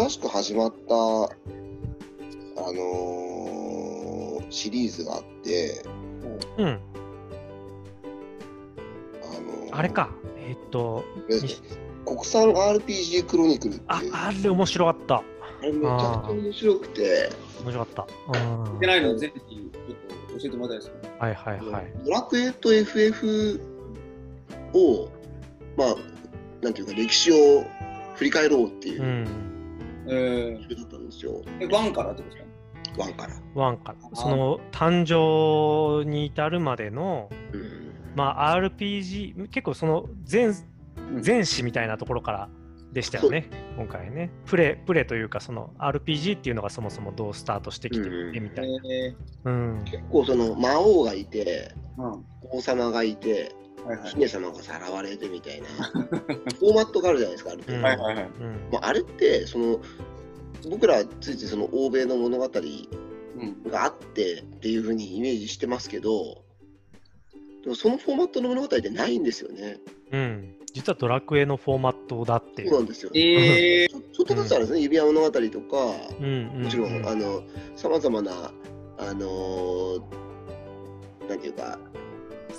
新しく始まった、あのーシリーズがあって、うん。あのーあれか。えーっと、えっと国産 RPG クロニクルっていうあ、あれ面白かった。あれめちゃくちゃ面白くて、面白かった。うん。見てないのぜひちょっと教えてもらいたいですか？はいはいはい。ドラクエと FF を、まあ、なんていうか、歴史を振り返ろうっていうう、ん。えだったんですよ、ー、え、ワンからってことですか？ワンから。ワンから。その誕生に至るまでの、うんまあ RPG、結構その前、前史みたいなところからでしたよね、今回ね。プレ、プレというか、その RPG っていうのがそもそもどうスタートしてきてうんみたいな。えうん。結構その魔王がいて、ー、うん。は王様がいて、いはい。姫様がさらわれてみたいな、フォーマットがあるじゃないですか、ある程度。うんはいはいはい。うんまあ、あれって、その、僕らついついその欧米の物語うん。があってっていうふうにイメージしてますけど、でもそのフォーマットの物語ってないんですよね。うん。実はドラクエのフォーマットだっていう。そうなんですよ。えちょちょっとずつあるんですね、指輪物語とか、うんうんもちろん、さまざまな、あのーなんていうか、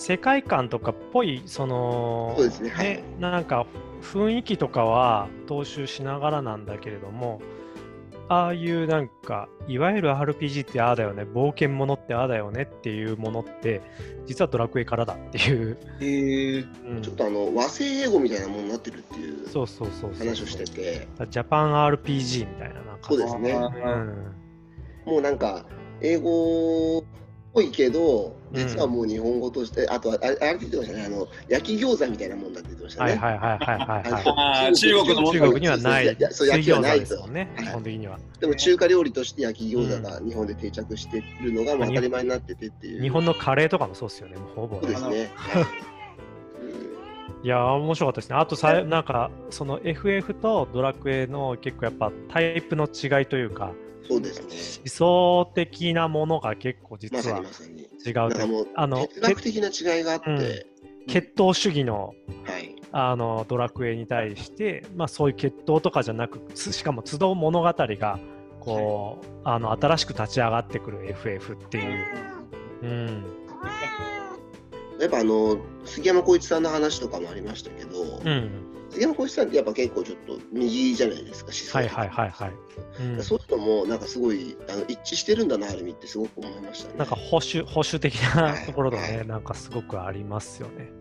世界観とかっぽいそのそうですねはい。なんか雰囲気とかは踏襲しながらなんだけれどもああいうなんかいわゆる RPG ってああだよね冒険ものってああだよねっていうものって実はドラクエからだっていう、ー、えー、うん。ちょっとあの和製英語みたいなものになってるっていうそうそうそう話をしてて、ジャパン RPG みたいななんか。そうですね。あうーん。もうなんか、英語っぽいけど、実はもう日本語として、あとあれ、あれって言ってましたね、あの焼き餃子みたいなもんだって言ってましたね。はいはいはいはいはい中国のもの。中国にはない。そうそう水焼きは餃ないと子ですもんねはい基本的には。でも中華料理として焼き餃子が日本で定着してるのがまあ当たり前になっててっていう。日本のカレーとかもそうですよねもうほぼ。そうですね。はい。いやー面白かったですね。あとさ、なんか、その FF とドラクエの結構やっぱタイプの違いというか、うんそうですね。思想的なものが結構実まさはにまさに。違うとなんかもうあの哲学的な違いがあって、うん血統主義のはい。あのドラクエに対して、まあ、そういう血統とかじゃなく、つしかも集う物語がこう、あの新しく立ち上がってくる FF っていう。うんやっぱあの杉山浩一さんの話とかもありましたけど、うん、杉山浩一さんってやっぱ結構ちょっと右じゃないですか、思想はいはいはいはい。うんそういうのもなんかすごいあの一致してるんだな、ある意味ってすごく思いましたね。なんか保守保守的なところがはね、いなんかすごくありますよね。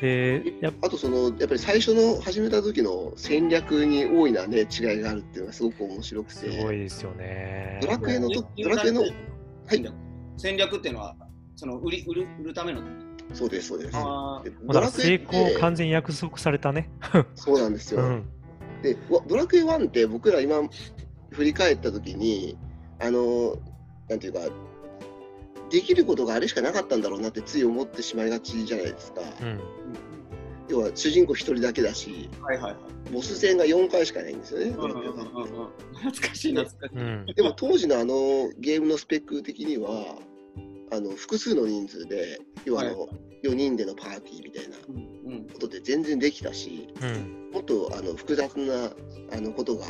で、やっあとそのやっぱり最初の始めた時の戦略に大いなね違いがあるっていうのがすごく面白くすて。ごいですよね。ドラクエのドラクエのはい戦略戦略っていうのは、その売り売る売るための。そうですそうです。あでだから成功完全に約束されたね。そうなんですよ。うん。でわドラクエ1って僕ら今振り返った時にあのなんていうかできることがあれしかなかったんだろうなってつい思ってしまいがちじゃないですか。うん。要は主人公一人だけだしはいはいはい。ボス戦が4回しかないんですよね。うんうんうんうんうん懐かしい懐かしい。うん。でも当時のあのゲームのスペック的にはあの複数の人数で要はあの、はい4人でのパーティーみたいなことで全然できたしうん。もっとあの複雑なあのことが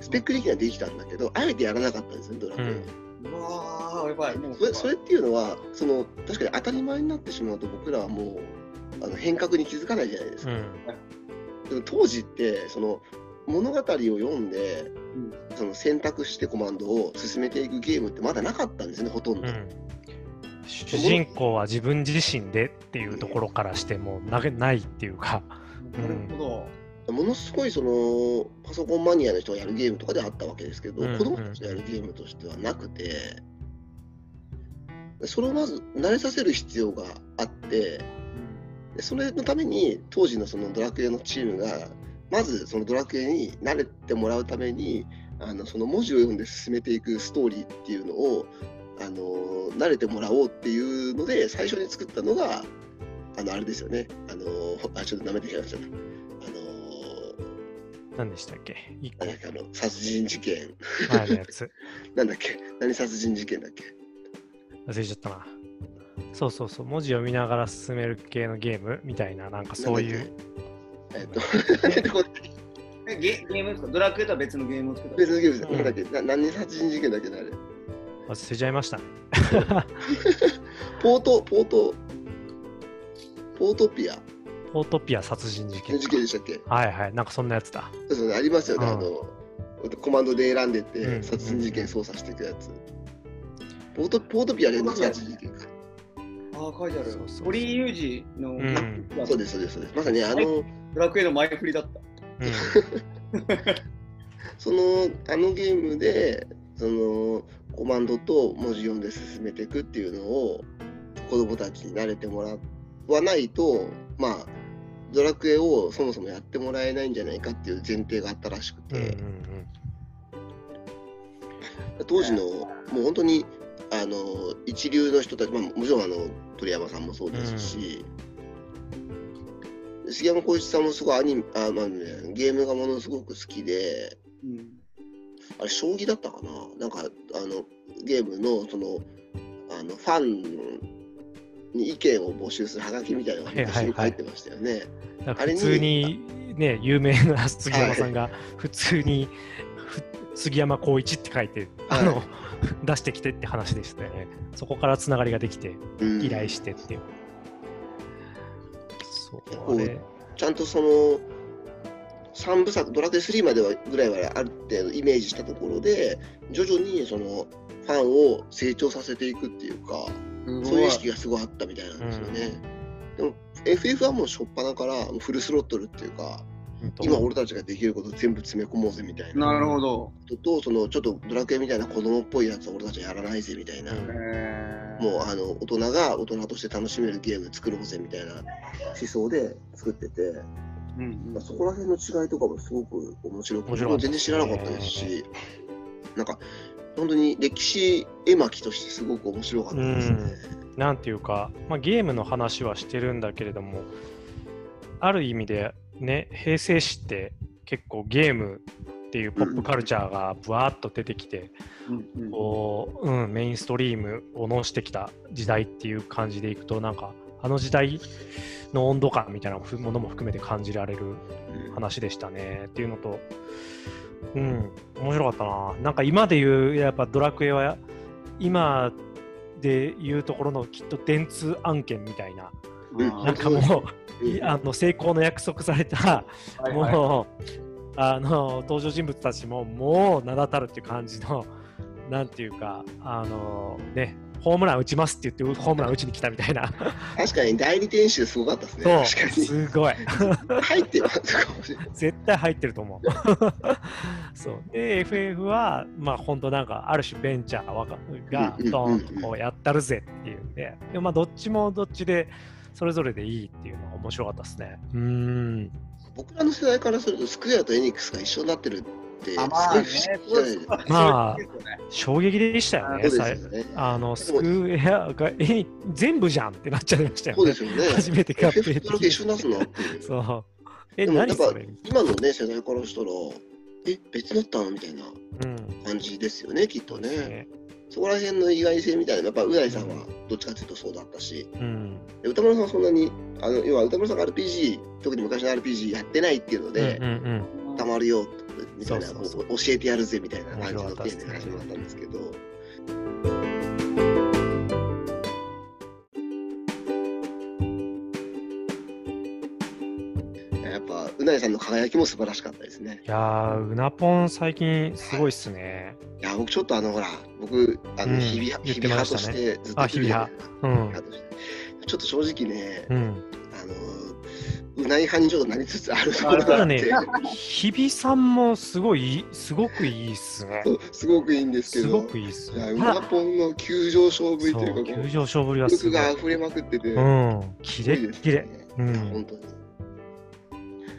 スペック的にはできたんだけどあえてやらなかったんですねドラクエは。うんうわーやばい。それそれっていうのはその確かに当たり前になってしまうと僕らはもうあの変革に気づかないじゃないですか。うん。でも当時ってその物語を読んで、うんその選択してコマンドを進めていくゲームってまだなかったんですねほとんど。うん。主人公は自分自身でっていうところからしてもなないっていうか。なるほど。ものすごいそのパソコンマニアの人がやるゲームとかであったわけですけど、うん子供たちがやるゲームとしてはなくてそれをまず慣れさせる必要があってでそれのために当時のそのドラクエのチームがまずそのドラクエに慣れてもらうためにあのその文字を読んで進めていくストーリーっていうのをあの慣れてもらおうっていうので最初に作ったのがあのあれですよね。あのあちょっと舐めてきました。ねあの何でしたっけ？一個。なんだっけあの殺人事件。前のやつ。なんだっけ？何殺人事件だっけ？忘れちゃったな。そうそうそう。文字を見ながら進める系のゲーム？みたいな、なんかそういう。えっと ゲゲームですか？ドラクエとは別のゲームを作った別のゲームです。うん。なんだっけ？な何殺人事件だっけなあれ？忘れちゃいましたね。ポート、ポート、ポートピアポートピア殺人事件の。事件でしたっけ？はいはい、なんかそんなやつだ。そうですよね、ありますよね。うんあの、コマンドで選んでって、うん殺人事件操作していくやつ。ポート、ポートピア連続殺人事件か。ああ、書いてあるそうそうそう。堀井雄二の、んそうです、そうです、そうです。まさにあの、ドラクエの前振りだった。うん その、あのゲームで、その、コマンドと文字読んで進めていくっていうのを、子供たちに慣れてもらわないと、まあ、ドラクエをそもそもやってもらえないんじゃないかっていう前提があったらしくうんうんて、当時のもう本当にあの一流の人たち、まあ、もちろんあの鳥山さんもそうですし、杉山浩一さんもすごいアニメあ、まあね、ゲームがものすごく好きで、うん。あれ、将棋だったかな？なんか、あの、ゲームの、その、あの、ファンに意見を募集するハガキみたいなのがはいはいはい昔に書いてましたよね。だから普通にね、有名な杉山さんが普通にふ杉山浩一って書いて、あの、は出してきてって話でしたよね。そこからつながりができて、うん依頼してっていう。そう、こうあれ。ちゃんとその、3部作、ドラクエ3まではぐらいはある程度イメージしたところで、徐々にその、ファンを成長させていくっていうか、そういう意識がすごいあったみたいなんですよね。でも、FF はもう初っ端からフルスロットルっていうか、今俺たちができること全部詰め込もうぜみたいな。なるほど。ことと、そのちょっとドラクエみたいな子供っぽいやつは俺たちはやらないぜみたいな、もうあの大人が大人として楽しめるゲーム作ろうぜみたいな思想で作ってて、うんまあ、そこら辺の違いとかもすごく面白くて、ね。全然知らなかったですし、なんか本当に歴史絵巻としてすごく面白かったですね。なんていうか、まあ、ゲームの話はしてるんだけれども、ある意味でね、平成史って結構ゲームっていうポップカルチャーがぶわーっと出てきて、うんうん。こう、うん、メインストリームを乗してきた時代っていう感じでいくと、なんか、あの時代の温度感みたいなものも含めて感じられるうん。話でしたね。っていうのと、うん、面白かったな。なんか今で言う、やっぱドラクエは、今で言うところのきっと電通案件みたいな、うん。なんかもう、うん。いあの成功の約束された、はいはい。もう、あの登場人物たちももう名だたるっていう感じの、なんていうか、あのね、ホームラン打ちますって言って、ホームラン打ちに来たみたいな、確かに代理店集すごかったですね。そう、確かに。すごい。入ってますかもしれない。絶対入ってると思う。そうで FF はまあ本当なんかある種ベンチャーわかがドーンとこうやったるぜっていうんででもまあどっちもどっちでそれぞれでいいっていうのが面白かったですね。うーん僕らの世代からすると、スクエアとエニックスが一緒になってるまあね。まあそうですよね衝撃でしたよね。そうさいですよね。あのスクエアがえ全部じゃんってなっちゃいましたよねそうで。すよね。初めて買ってけ一緒に出すのって何それ？今のね、世代からしたら、え、別だったのみたいなうん。感じですよね、きっとね。ねそこら辺の意外性みたいな、やっぱうないさんはどっちかというとそうだったし、うん。で歌丸さんはそんなに、あの要は歌丸さんが RPG、特に昔の RPG やってないっていうのでう、んうんうん。たまるよみたいなそうそうそう教えてやるぜみたいな感じの面白かったで始まったんですけど。やっぱうないさんの輝きも素晴らしかったですね。いやー、うなぽん最近すごいっすね。いや僕ちょっとあのほら僕あのうん日々、言っ日々派としてずっとあ日々派うん。ちょっと正直ね、うん。あのうない派にちょっとなりつつあるところただねがあって、日比さんもすごいいい、すごくいいっすね。すごくいいんですけすどごくいいっすいやうただなぽんの急上昇ぶりというか急上昇ぶりはすごが溢れまくってて、うん。キレすごいですッキレ。ねうん本当に。い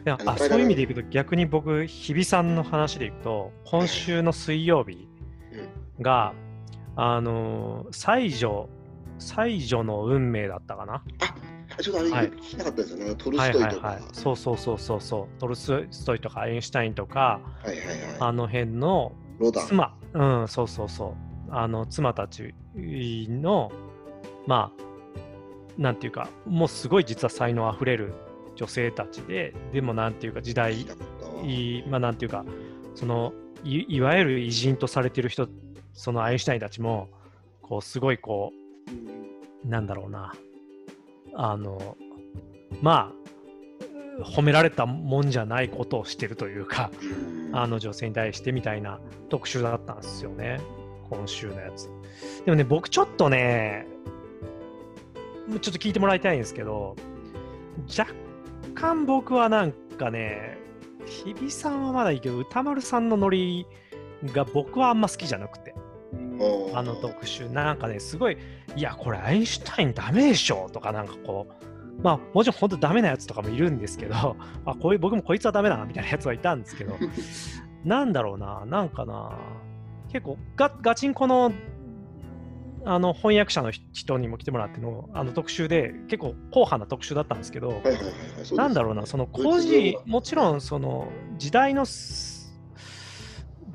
やあそういう意味でいくと逆に僕日比さんの話でいくと今週の水曜日が、あのー才女才女の運命だったかな。あちょっとあれはい。聞きたかったですよね、トルはいストイとか。はいはいそうそうそうそうそう。トルストイとかアインシュタインとかはいはいはい。あの辺のロダン。妻。うんそうそうそう。あの妻たちのまあなんていうかもうすごい実は才能あふれる女性たちででもなんていうか時代まあなんていうかそのいいわゆる偉人とされてる人そのアインシュタインたちもこうすごいこうなんだろうな。あのまあ褒められたもんじゃないことをしてるというかあの女性に対してみたいな特集だったんですよね。今週のやつ。でもね僕ちょっとねちょっと聞いてもらいたいんですけど若干僕はなんかね日比さんはまだいいけど歌丸さんのノリが僕はあんま好きじゃなくて。あの特集なんかねすごいいやこれアインシュタインダメでしょとかなんかこうまあもちろん本当ダメなやつとかもいるんですけど あこういう僕もこいつはダメだなみたいなやつはいたんですけどなんだろうななんかな結構ガガチンコのあの翻訳者の人にも来てもらってのあの特集で結構硬派な特集だったんですけど、なんだろうな、その工事、もちろんその時代の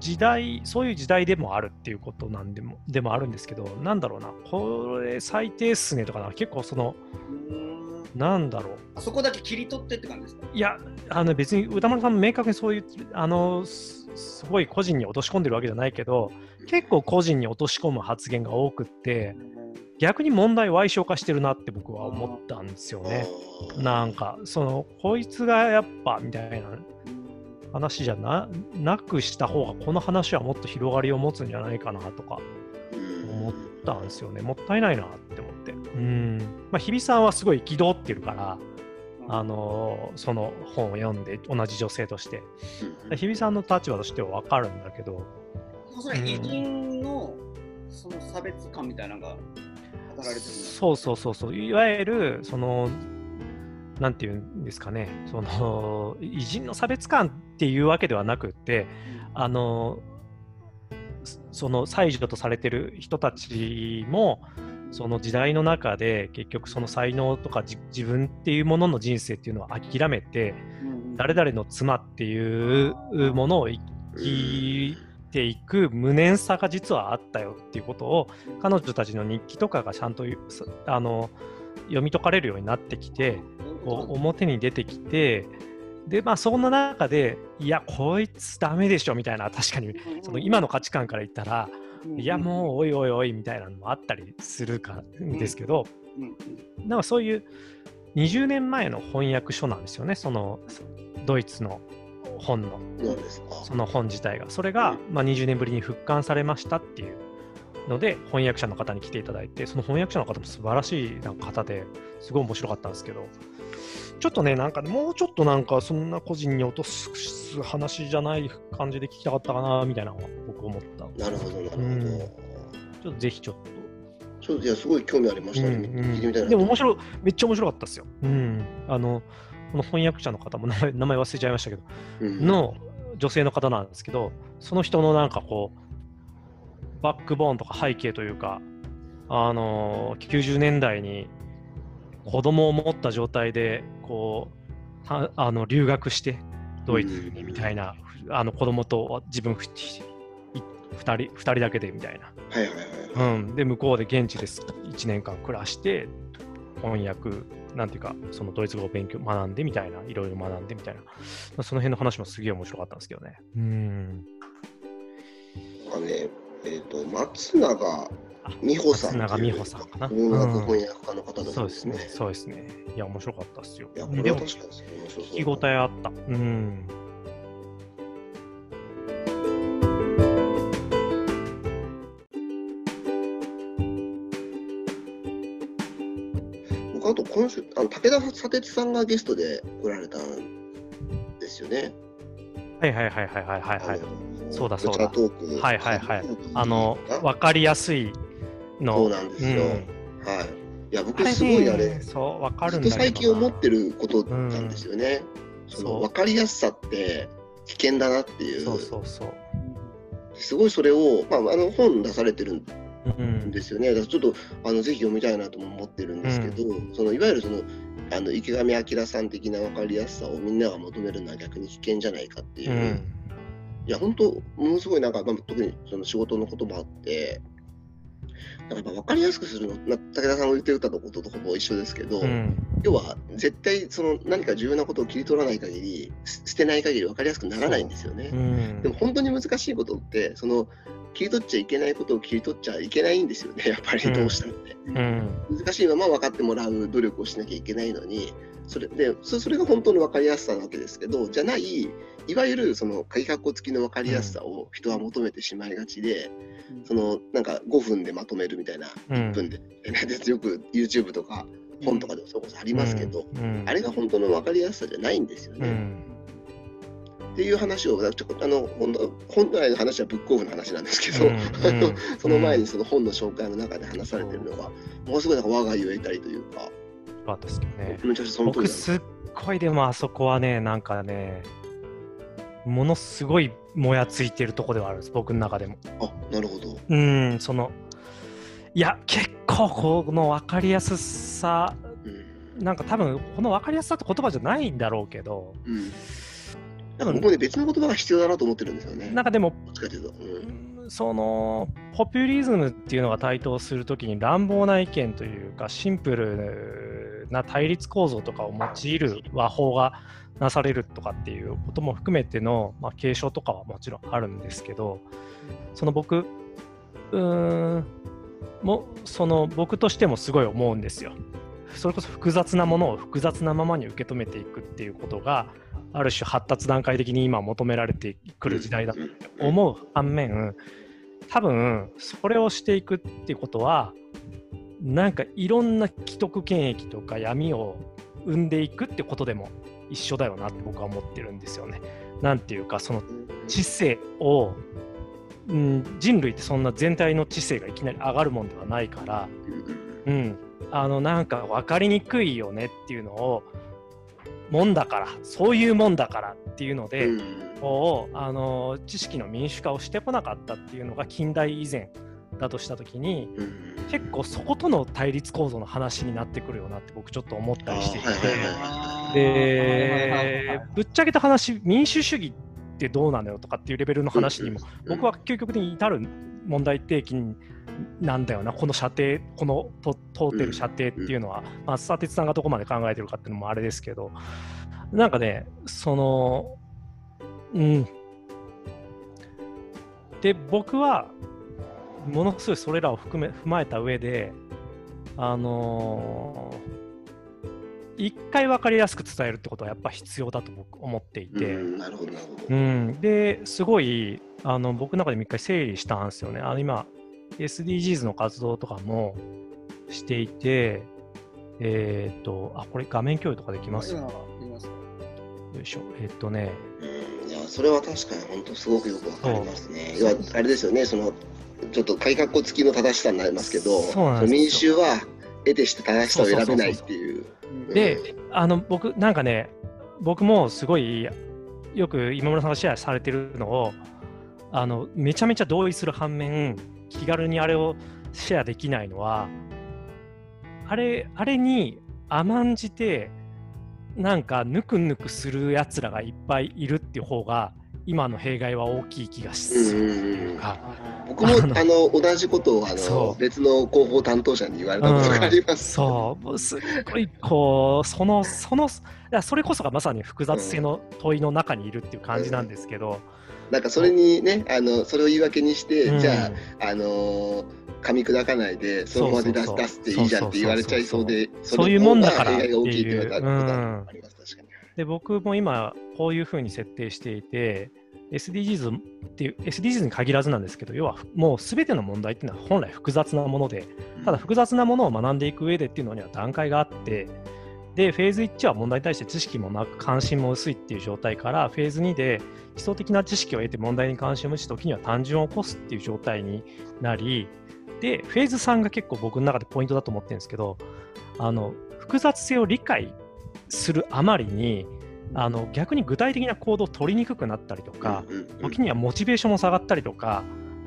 時代、そういう時代でもあるっていうことなんでもでもあるんですけど、なんだろうな、これ最低っすねとかな、結構その、なんだろう。あそこだけ切り取ってって感じですか？いや、あの別に歌丸さんも明確にそういう、あの、すごい個人に落とし込んでるわけじゃないけど、結構個人に落とし込む発言が多くって、逆に問題を矮小化してるなって僕は思ったんですよね。なんか、その、こいつがやっぱみたいな話じゃななくした方が、この話はもっと広がりを持つんじゃないかなとか思ったんですよね。もったいないなって思って。うん。まあ、日比さんはすごい憤ってるから、あのその本を読んで同じ女性として、うん、日比さんの立場としては分かるんだけど。それ偉人のその差別感みたいなのが働いてるそうそうそうそう。いわゆるそのなんていうんですかね。その偉人の差別感っていうわけではなくてあのその妻女とされてる人たちもその時代の中で結局その才能とか自分っていうものの人生っていうのを諦めて、誰々の妻っていうものを生きていく無念さが実はあったよっていうことを彼女たちの日記とかがちゃんとあの読み解かれるようになってきてこう表に出てきてでまあそんな中でいやこいつダメでしょみたいな確かにその今の価値観から言ったらいやもうおいおいおいみたいなのもあったりするかんですけど、なんかそういう20年前の翻訳書なんですよね、そのドイツの本の、その本自体が。それが、まあ、20年ぶりに復刊されましたっていうので、翻訳者の方に来ていただいて、その翻訳者の方も素晴らしいなんか方ですごい面白かったんですけど、ちょっとね、なんかもうちょっとなんかそんな個人に落とす話じゃない感じで聞きたかったかなみたいなのは僕思った。なるほど、なるほど。うん、ちょっとぜひちょっと。ちょっといや、すごい興味ありましたね。うんうん、でも面白い、めっちゃ面白かったですよ。うん。あの、この翻訳者の方も名前名前忘れちゃいましたけど、うん、の女性の方なんですけど、その人のなんかこう、バックボーンとか背景というか、あのー、90年代に子供を持った状態でこうあの留学してドイツにみたいな、うん、あの子供と自分2人 ,2 人だけでみたいな、はいはいはい、うん、で向こうで現地で1年間暮らして翻訳なんていうかそのドイツ語を勉強学んでみたいないろいろ学んでみたいな。その辺の話もすげえ面白かったんですけどね。うん。あねえっ、ー、と松永美穂さん。長美穂さんかな。音楽翻訳家の方だそうですね。そうですね。いや、面白かったっすよ。いや、これは確かに面白聞き応えあった。うん。僕、あと今週、あの武田砂鉄さんがゲストで来られたんですよね。はいはいはいはいはいはい。そうだそうだ。はいはいはい。あの、わかりやすいの。そうなんですよ。うん、はい。いや、僕すごいあれ、そう、わかるんだ最近思ってることなんですよね。うん、その分かりやすさって危険だなっていう。そうそうそう。すごいそれを、まあ、あの本出されてるんですよね。うん、ちょっとあのぜひ読みたいなとも思ってるんですけど、うん、そのいわゆるそのあの池上彰さん的な分かりやすさをみんなが求めるのは逆に危険じゃないかっていう。うん、いや本当ものすごいなんか、まあ、特にその仕事のこともあってだからやっぱ分かりやすくするの、な武田さんが言ってたこととほぼ一緒ですけど、うん要は絶対その何か重要なことを切り取らない限り、す捨てない限り分かりやすくならないんですよね。うんでも本当に難しいことって、その切り取っちゃいけないことを切り取っちゃいけないんですよね、やっぱりどうしたって。うん難しいまま分かってもらう努力をしなきゃいけないのに、それでそそれが本当の分かりやすさなわけですけど、じゃない、いわゆるその鍵括弧付きの分かりやすさを人は求めてしまいがちで、そのなんか5分でまとめるみたいな、うん。1分で、で よく YouTube とか本とかでもそれこそありますけど、うん。あれが本当の分かりやすさじゃないんですよね。うん。っていう話を、ちょあの本当本来の話はブックオフの話なんですけど、うん。その前にその本の紹介の中で話されてるのが、ものすごいなんか我が言えたりというか、僕すっごいでもあそこはねなんかねものすごいもやついてるとこではあるんです僕の中でもあなるほど。うんそのいや結構この分かりやすさうんなんか多分この分かりやすさって言葉じゃないんだろうけどうん、なんか僕もね、別の言葉が必要だなと思ってるんですよね。なんかでも。うんそのポピュリズムっていうのが台頭するときに乱暴な意見というかシンプルな対立構造とかを用いる和法がなされるとかっていうことも含めての、まあ、継承とかはもちろんあるんですけどその僕うーんもその僕としてもすごい思うんですよ。それこそ複雑なものを複雑なままに受け止めていくっていうことがある種発達段階的に今求められてくる時代だと思う反面多分それをしていくっていうことはなんかいろんな既得権益とか闇を生んでいくってことでも一緒だよなって僕は思ってるんですよね。なんていうかその知性を、うん、人類ってそんな全体の知性がいきなり上がるもんではないから、うん。うん、あのなんか分かりにくいよねっていうのをもんだからそういうもんだからっていうので、うん。こうあの知識の民主化をしてこなかったっていうのが近代以前だとした時にうん。結構そことの対立構造の話になってくるよなって僕ちょっと思ったりしていて、でぶっちゃけた話民主主義ってどうなのよとかっていうレベルの話にもうん僕は究極的に至る問題提起なんだよなこの射程このと通ってる射程っていうのは、まあ、佐哲さんがどこまで考えてるかっていうのもあれですけど。なんかねそのうん。で僕はものすごいそれらを含め踏まえた上であのー一回分かりやすく伝えるってことはやっぱ必要だと僕思っていて、うんなるほどなるほど。うん、ですごいあの僕の中でも一回整理したんですよね。あの今 SDGs の活動とかもしていて、えっ、と、あ、これ画面共有とかできます？よ今いしょ。えっ、とね、うんいやそれは確かに本当すごくよくわかりますね。あれですよね、そのちょっと改革付きの正しさになりますけど、そうなんですよ民衆は得てして正しさを選べないっていう。で、あの僕、なんかね、僕もすごいよく今村さんがシェアされてるのを、あのめちゃめちゃ同意する反面、気軽にあれをシェアできないのは、あれあれに甘んじて、なんかぬくぬくするやつらがいっぱいいるっていう方が、今の弊害は大きい気がす。うんる。僕もあの同じことをあそう。の別の広報担当者に言われたことがあります。そう、もうすっごいこう、その、その、それこそがまさに複雑性の問いの中にいるっていう感じなんですけど、なんかそれにね、あのそれを言い訳にして、うん。じゃあ、あのー噛み砕かないで、そのままで出すっていいじゃんって言われちゃいそうで、そういうもんだからっていう。で僕も今こういうふうに設定していて SDGs っていう SDGs に限らずなんですけど要はもう全ての問題っていうのは本来複雑なものでただ複雑なものを学んでいく上でっていうのには段階があってでフェーズ1は問題に対して知識もなく関心も薄いっていう状態からフェーズ2で基礎的な知識を得て問題に関心を持ち時には単純を起こすっていう状態になりでフェーズ3が結構僕の中でポイントだと思ってるんですけどあの複雑性を理解するあまりにあの逆に具体的な行動を取りにくくなったりとか、時にはモチベーションも下がったりとか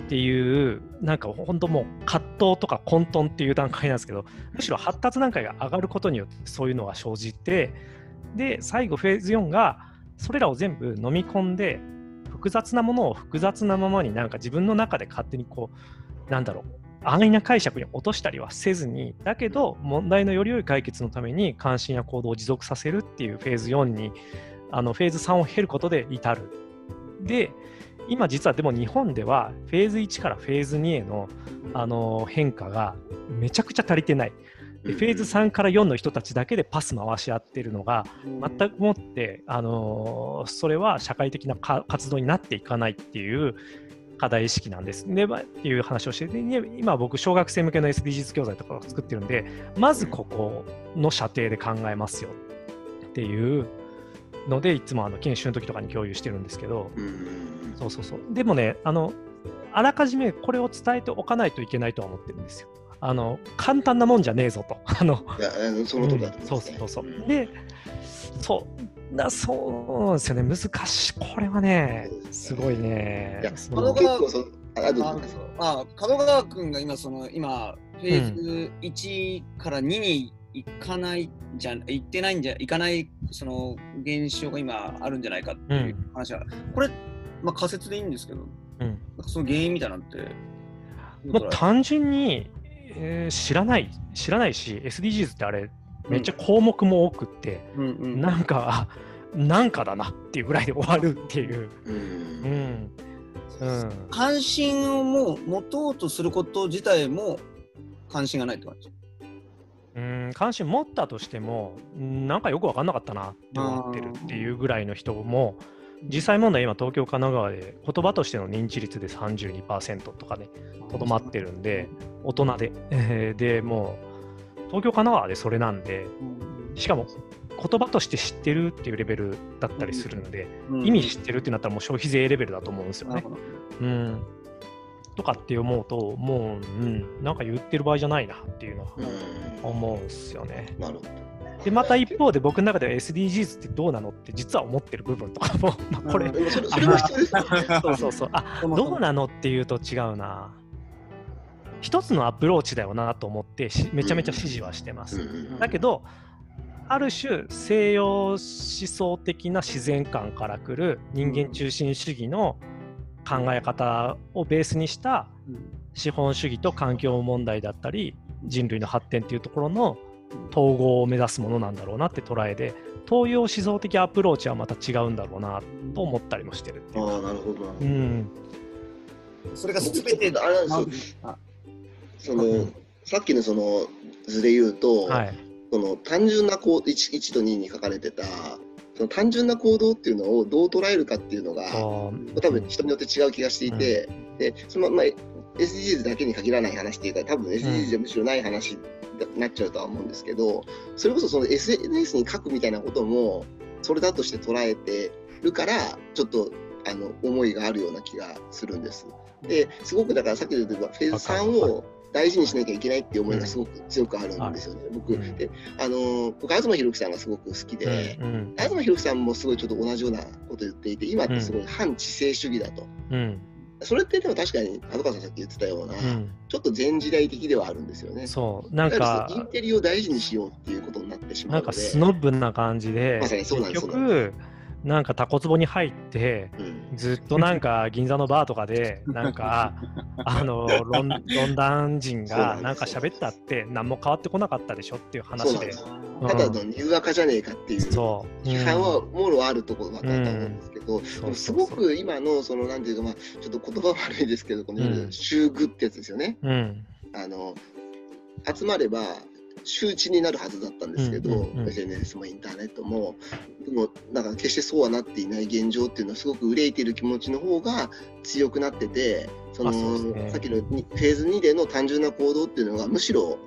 っていうなんか本当もう葛藤とか混沌っていう段階なんですけどむしろ発達段階が上がることによってそういうのが生じてで最後フェーズ4がそれらを全部飲み込んで複雑なものを複雑なままになんか自分の中で勝手にこうなんだろう安易な解釈に落としたりはせずに、だけど問題のより良い解決のために関心や行動を持続させるっていうフェーズ4に、あのフェーズ3を経ることで至る。で、今実はでも日本ではフェーズ1からフェーズ2へのあの変化がめちゃくちゃ足りてない。でフェーズ3から4の人たちだけでパス回し合ってるのが全くもって、あのーそれは社会的なか活動になっていかないっていう課題意識なんです。で、まあっていう話をしてて、で今僕、小学生向けの SDGs 教材とかを作ってるんで、まずここの射程で考えますよっていうので、いつもあの研修の時とかに共有してるんですけど、うんそうそうそう。でもね、あの、あらかじめこれを伝えておかないといけないとは思ってるんですよ。あの、簡単なもんじゃねえぞと。あの、その通りだと思いそう。そうそう。んで、そう、なそうですよね、難しい。これはね、すごいね。いや、その結構そのあどうぞあ川君が今その今フェーズ1から2に行かないじゃん行ってないんじゃ行かないその現象が今あるんじゃないかっていう話は、これまあ仮説でいいんですけど、うん。その原因みたいなのってもう単純に、えー知らない、知らないし、SDGs ってあれ、めっちゃ項目も多くって、うんうんなんか、あなんかだなっていうぐらいで終わるっていう。うんうん。うん。関心をもう持とうとすること自体も関心がないって感じ？うん、関心持ったとしても、うんなんかよく分かんなかったなって思ってるっていうぐらいの人も、実際問題、今、東京、神奈川で言葉としての認知率で32%とかね、とどまってるんで、大人で。えーでもう、東京、神奈川でそれなんで、しかも言葉として知ってるっていうレベルだったりするんで、うん意味知ってるってなったらもう消費税レベルだと思うんですよねうん。とかって思うと、もう、うん、なんか言ってる場合じゃないなっていうのはうん思うんですよね。なるほど。で、また一方で僕の中では SDGs ってどうなのって実は思ってる部分とかも、まあこれうん、そうそうそう、あどうなのっていうと違うな。一つのアプローチだよなと思ってしめちゃめちゃ支持はしてます。うんだけど、ある種西洋思想的な自然観から来る人間中心主義の考え方をベースにした資本主義と環境問題だったり人類の発展っていうところの統合を目指すものなんだろうなって捉えで東洋思想的アプローチはまた違うんだろうなと思ったりもしてるっていう。かああ、なるほどな。うん。それが全てあれなんですあその、さっきのその図で言うと、はい。その単純な行動 1, 1と2に書かれてたその単純な行動っていうのをどう捉えるかっていうのが多分人によって違う気がしていて、でそのまあ SDGs だけに限らない話っていうか多分 SDGs でむしろない話になっちゃうとは思うんですけどそれこそその SNS に書くみたいなこともそれだとして捉えてるからちょっとあの思いがあるような気がするんです。ですごくだからさっき言ったフェーズ3を大事にしなきゃいけないっていう思いがすごく強くあるんですよね。僕うんであの僕東博樹さんがすごく好きで、うんうん東博樹さんもすごいちょっと同じようなこと言っていて今ってすごい反知性主義だと。うんそれってでも確かに角川さんさっき言ってたような、うんちょっと前時代的ではあるんですよね。そうなんいわゆるそのインかテリを大事にしようっていうことになってしまなかうんので。スノブな感じでまさにそうなんです結局なんかタコツボに入ってうん。ずっとなんか銀座のバーとかで なんかあのロンロンダン人がなんか喋ったって何も変わってこなかったでしょっていう話で。そううん。ただのニューアカじゃねえかっていうそう。批判はもろあるところだと思うんですけど、そうでもすごく今のそのなんていうかまあちょっと言葉悪いですけどこのうん。集具ってやつですよね。うん。あの集まれば周知になるはずだったんですけど、SNS もインターネットも。でもなんか決してそうはなっていない現状っていうのはすごく憂いている気持ちの方が強くなっててそのね。さっきのにフェーズ2での単純な行動っていうのがむしろ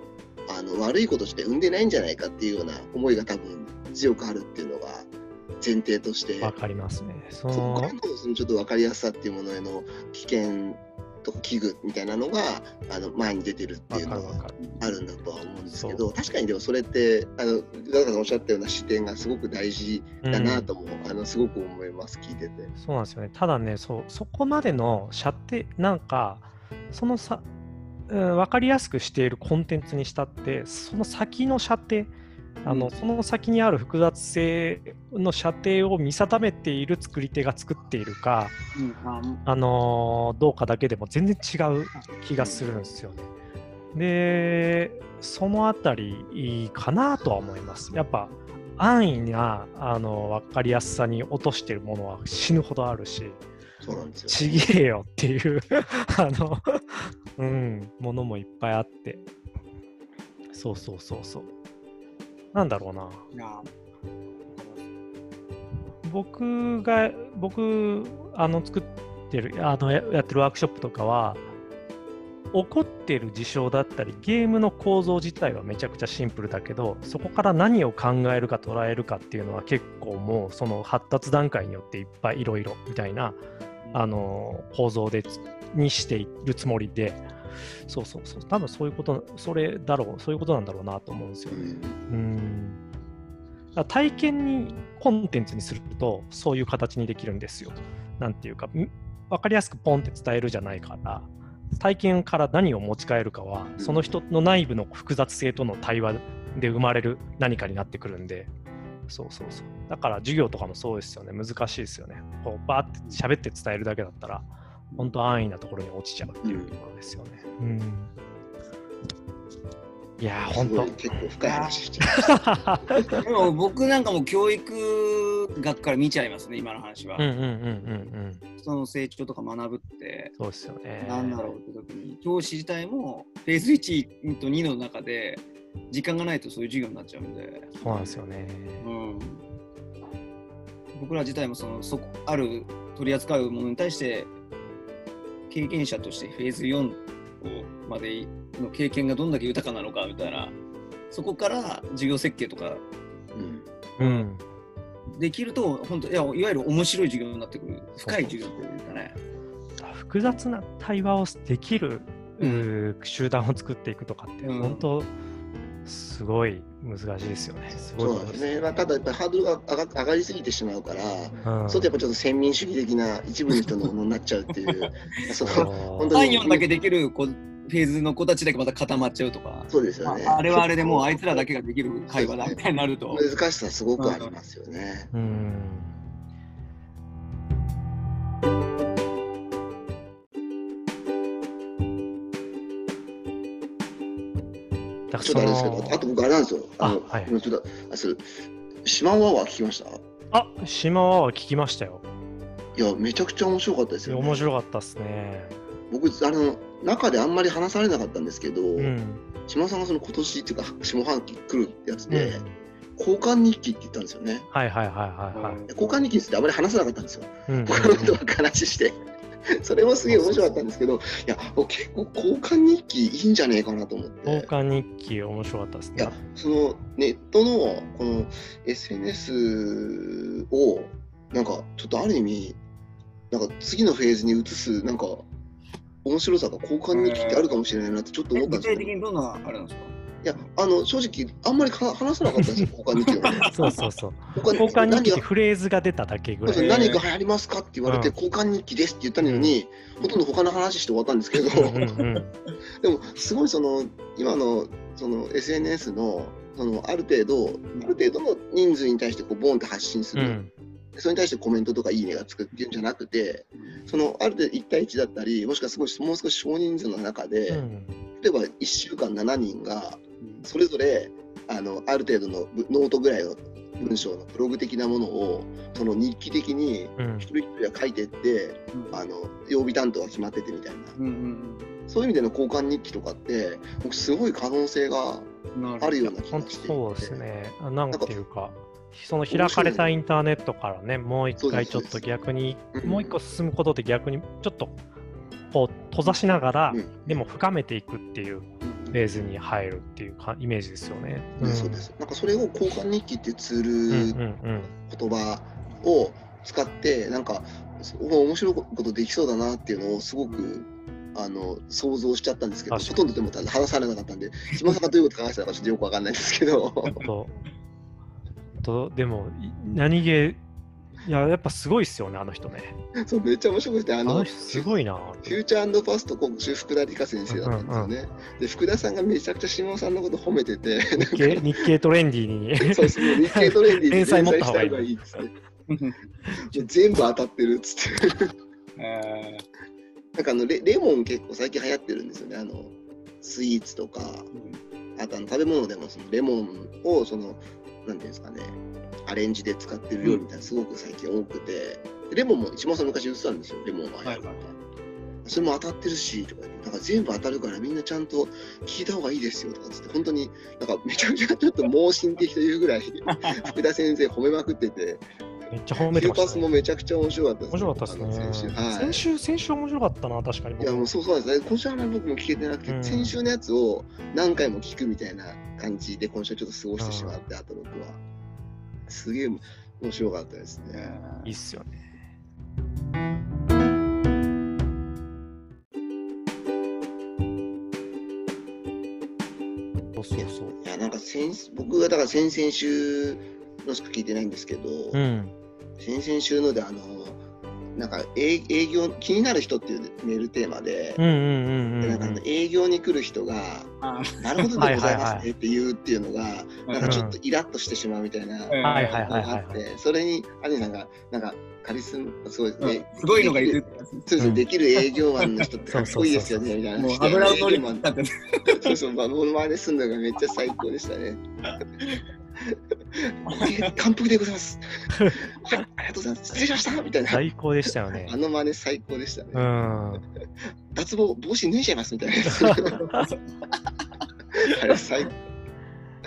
あの悪いことして生んでないんじゃないかっていうような思いが多分強くあるっていうのが前提として。わかりますね。そそこからののそのちょっと分かりやすさっていうものへの危険とか危惧みたいなのがあの前に出てるってわいうのがあるんだとは思うんですけそど確かにでもそれってあのガさんおっしゃったような視点がすごく大事だなとも、あのすごく思います聞いてて。そうなんですよね。ただね、そうそこまでの射程、なんか、そのさ、うん、分かりやすくしているコンテンツにしたって、その先の射程、あのうんその先にある複雑性の射程を見定めている作り手が作っているか、うんああのーどうかだけでも全然違う気がするんですよね。で、そのあたりかなとは思います。やっぱ安易なあの分かりやすさに落としてるものは死ぬほどあるし、そうなんですよ。ちげえよっていう あの、うん、ものもいっぱいあって。そうそうそうそう。なんだろうな。僕が、僕、あの、作ってる、あの、ややってるワークショップとかは、起こってる事象だったり、ゲームの構造自体はめちゃくちゃシンプルだけど、そこから何を考えるか捉えるかっていうのは結構もう、その発達段階によっていっぱいいろいろみたいな、あの、構造でつにしているつもりで、そうそうそう、多分そういうこと、それだろう、そういうことなんだろうなと思うんですよね。うん。体験にコンテンツにするとそういう形にできるんですよ。なんていうか分かりやすくポンって伝えるじゃないから体験から何を持ち帰るかはその人の内部の複雑性との対話で生まれる何かになってくるんで。そうそうそう。だから授業とかもそうですよね。難しいですよね。こうバーって喋って伝えるだけだったら本当安易なところに落ちちゃうっていうところですよね。うんいやー、本当。結構深い話しちゃう。でも僕なんかも教育学から見ちゃいますね、今の話は。うんうんうんうんうん。人の成長とか学ぶって、そうですよね。なんだろうって時に、教師自体もフェーズ1と2の中で、時間がないとそういう授業になっちゃうんで、そうなんですよね。うん、僕ら自体もそのそこある取り扱うものに対して、経験者としてフェーズ4までの経験がどんだけ豊かなのかみたいな、そこから授業設計とかうんうん。できると、本当いやいわゆる面白い授業になってくる、深い授業っていうかね。複雑な対話をできる、ううー集団を作っていくとかって、うん本当すごい難しいですよね。すごいそうですね。まあ、ただやっぱりハードルが上が上がりすぎてしまうから、うんそれとやっぱちょっと先民主義的な一部の人のものになっちゃうっていう、その本当に3、4だけできる子フェーズの子たちだけまた固まっちゃうとか、そうですよね。まあ、あれはあれでもうあいつらだけができる会話だみたいになると。難しさすごくありますよね。うん。だちょっとあれですけど、あと僕あれなんですよ。あの、あはい今ちょっと、あ、そう、島ワワ聞きました？あ島は聞きましたよ。いや、めちゃくちゃ面白かったですよ、ね。面白かったですね。僕、あの、中であんまり話されなかったんですけど、うん。島さんがその今年っていうか、下半期来るってやつうんで、交換日記って言ったんですよね。はいはいはいはいはい。交換日記についてあまり話さなかったんですよ。うん他の人が話して。それもすげえ面白かったんですけど、いや、僕結構交換日記いいんじゃねえかなと思って。交換日記面白かったですねいや。、そのネットのこの SNS を、なんかちょっとある意味、なんか次のフェーズに移す、なんか面白さが交換日記ってあるかもしれないなってちょっと思ったん具ですよ、ね。体的にどんなあれなんですか？いや、あの正直、あんまりか話さなかったんですよ、交換日記はね。そうそうそう。交交換日記ってフレーズが出ただけぐらい。そうそう何が流行りますかって言われて、うん交換日記ですって言ったのに、ほとんど他の話して終わったんですけど、でもすごいその今のその SNS のそのある程度ある程度の人数に対してこうボンって発信する、うんそれに対してコメントとかいいねがつくっていうんじゃなくてそのある程度1対1だったりもしくはすごいもう少し少人数の中で、うん例えば1週間7人がそれぞれあのある程度のぶノートぐらいの文章のブログ的なものをその日記的にうん。一人一人が書いてってあの曜日担当が決まっててみたいな。うんうんそういう意味での交換日記とかって僕すごい可能性があるような気がしていて。そうですね。あなんていうか、その開かれたインターネットからね、もう一回ちょっと逆に、うんもう一個進むことで逆にちょっとこう閉ざしながら、うん。でも深めていくっていううんフェーズに入るっていうかイメージですよね。うん。そうです。なんかそれを交換日記っていうツール、言葉を使ってなんかお面白いことできそうだなっていうのをすごくあの想像しちゃったんですけどほとんどでも話されなかったんで島さんがどういうこと考えてたのかちょっとよくわかんないですけど。とでもい何気いややっぱすごいっすよねあの人ね。そうめっちゃ面白くてあのあの人すごいな。フューチャーファスト講師福田理香先生だったんですよね。で福田さんがめちゃくちゃ島尾さんのこと褒めてて 日経日経トレンディーに。そうそう日経トレンディーに連載持った方がいい連載した方がいいっつって。全部当たってるっつって。えなんかあのレレモン結構最近流行ってるんですよね。あのスイーツとか、あとあの食べ物でもそのレモンをその、なんていうんですかね、アレンジで使ってる料理みたいなすごく最近多くて、レモンも一番さん昔売ってたんですよ、レモンがはいはいそれも当たってるしとか言って、だから全部当たるからみんなちゃんと聞いた方がいいですよとかつって、本当になんかめちゃくちゃちょっと盲信的というぐらい、福田先生褒めまくってて、めっちゃ褒めてました、ね。もめちゃくちゃ面白かったです、面白かったですね。先週。はい。先週、先週面白かったな、確かに僕。いやもうそうそうなんですね。今週は僕も聞けてなくて、うん先週のやつを何回も聞くみたいな感じで今週ちょっと過ごしてしまって、あと僕は。すげえ面白かったですね。いいっすよね。そうそうそう。いや、なんか先僕がだから先々週のしか聞いてないんですけど、うん。先々週のであの、なんか営営業、気になる人っていうメールテーマで、うんうんうんうんうんでなんかあの。営業に来る人が、あなるほどでございますねって言うっていうのが、なんかちょっとイラッとしてしまうみたいな。うんはいはいのがはいはいはい。あって、それに、兄さんが、なんか、カリスマ、すごい、うんね、すごいのがいる。そうですね、できる営業マンの人ってかっこいいですよね、みたいな。もう油を乗り営業マンだって。そうそう、まあ、モノマネするのがめっちゃ最高でしたね。完璧でございます。はい、ありがとうございます。失礼しましたみたいな。最高でしたよねあ。の真似最高でしたね。うん。脱帽、帽子脱いじゃいますみたいな。あれ最いや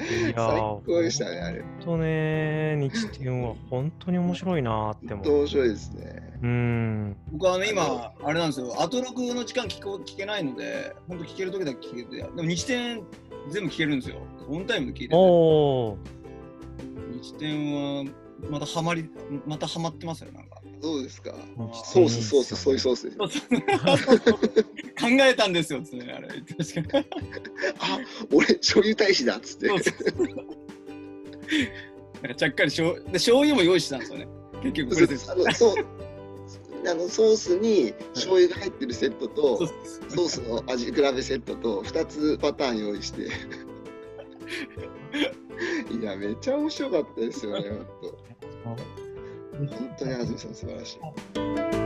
最ー高でしたね、あれ。本当ね、日天は本当に面白いなって思う。面白いですね。うん。僕はあの今、あれなんですよ、アトロクの時間聞こ聞けないので、本当聞ける時だけ聞けて、でも日天全部聞けるんですよ。オンタイムで聞いてて、おお。日天はまたハマり、またハマってますよ、なんか。どうですか日ソース、ソース、ソイソースです。そうそう考えたんですよ、つってね、あれ。確かに。あ、俺、醤油大使だっつって。そうそうなんかちゃっかりしょうで醤油も用意してたんですよね。結局これです。あのそうあのソースに醤油が入ってるセットと、そうそうソースの味比べセットと2つパターン用意して。いや、めっちゃ面白かったですよね、本当。本当に安住さん素晴らしい。